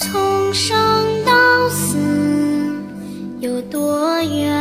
从生到死有多远？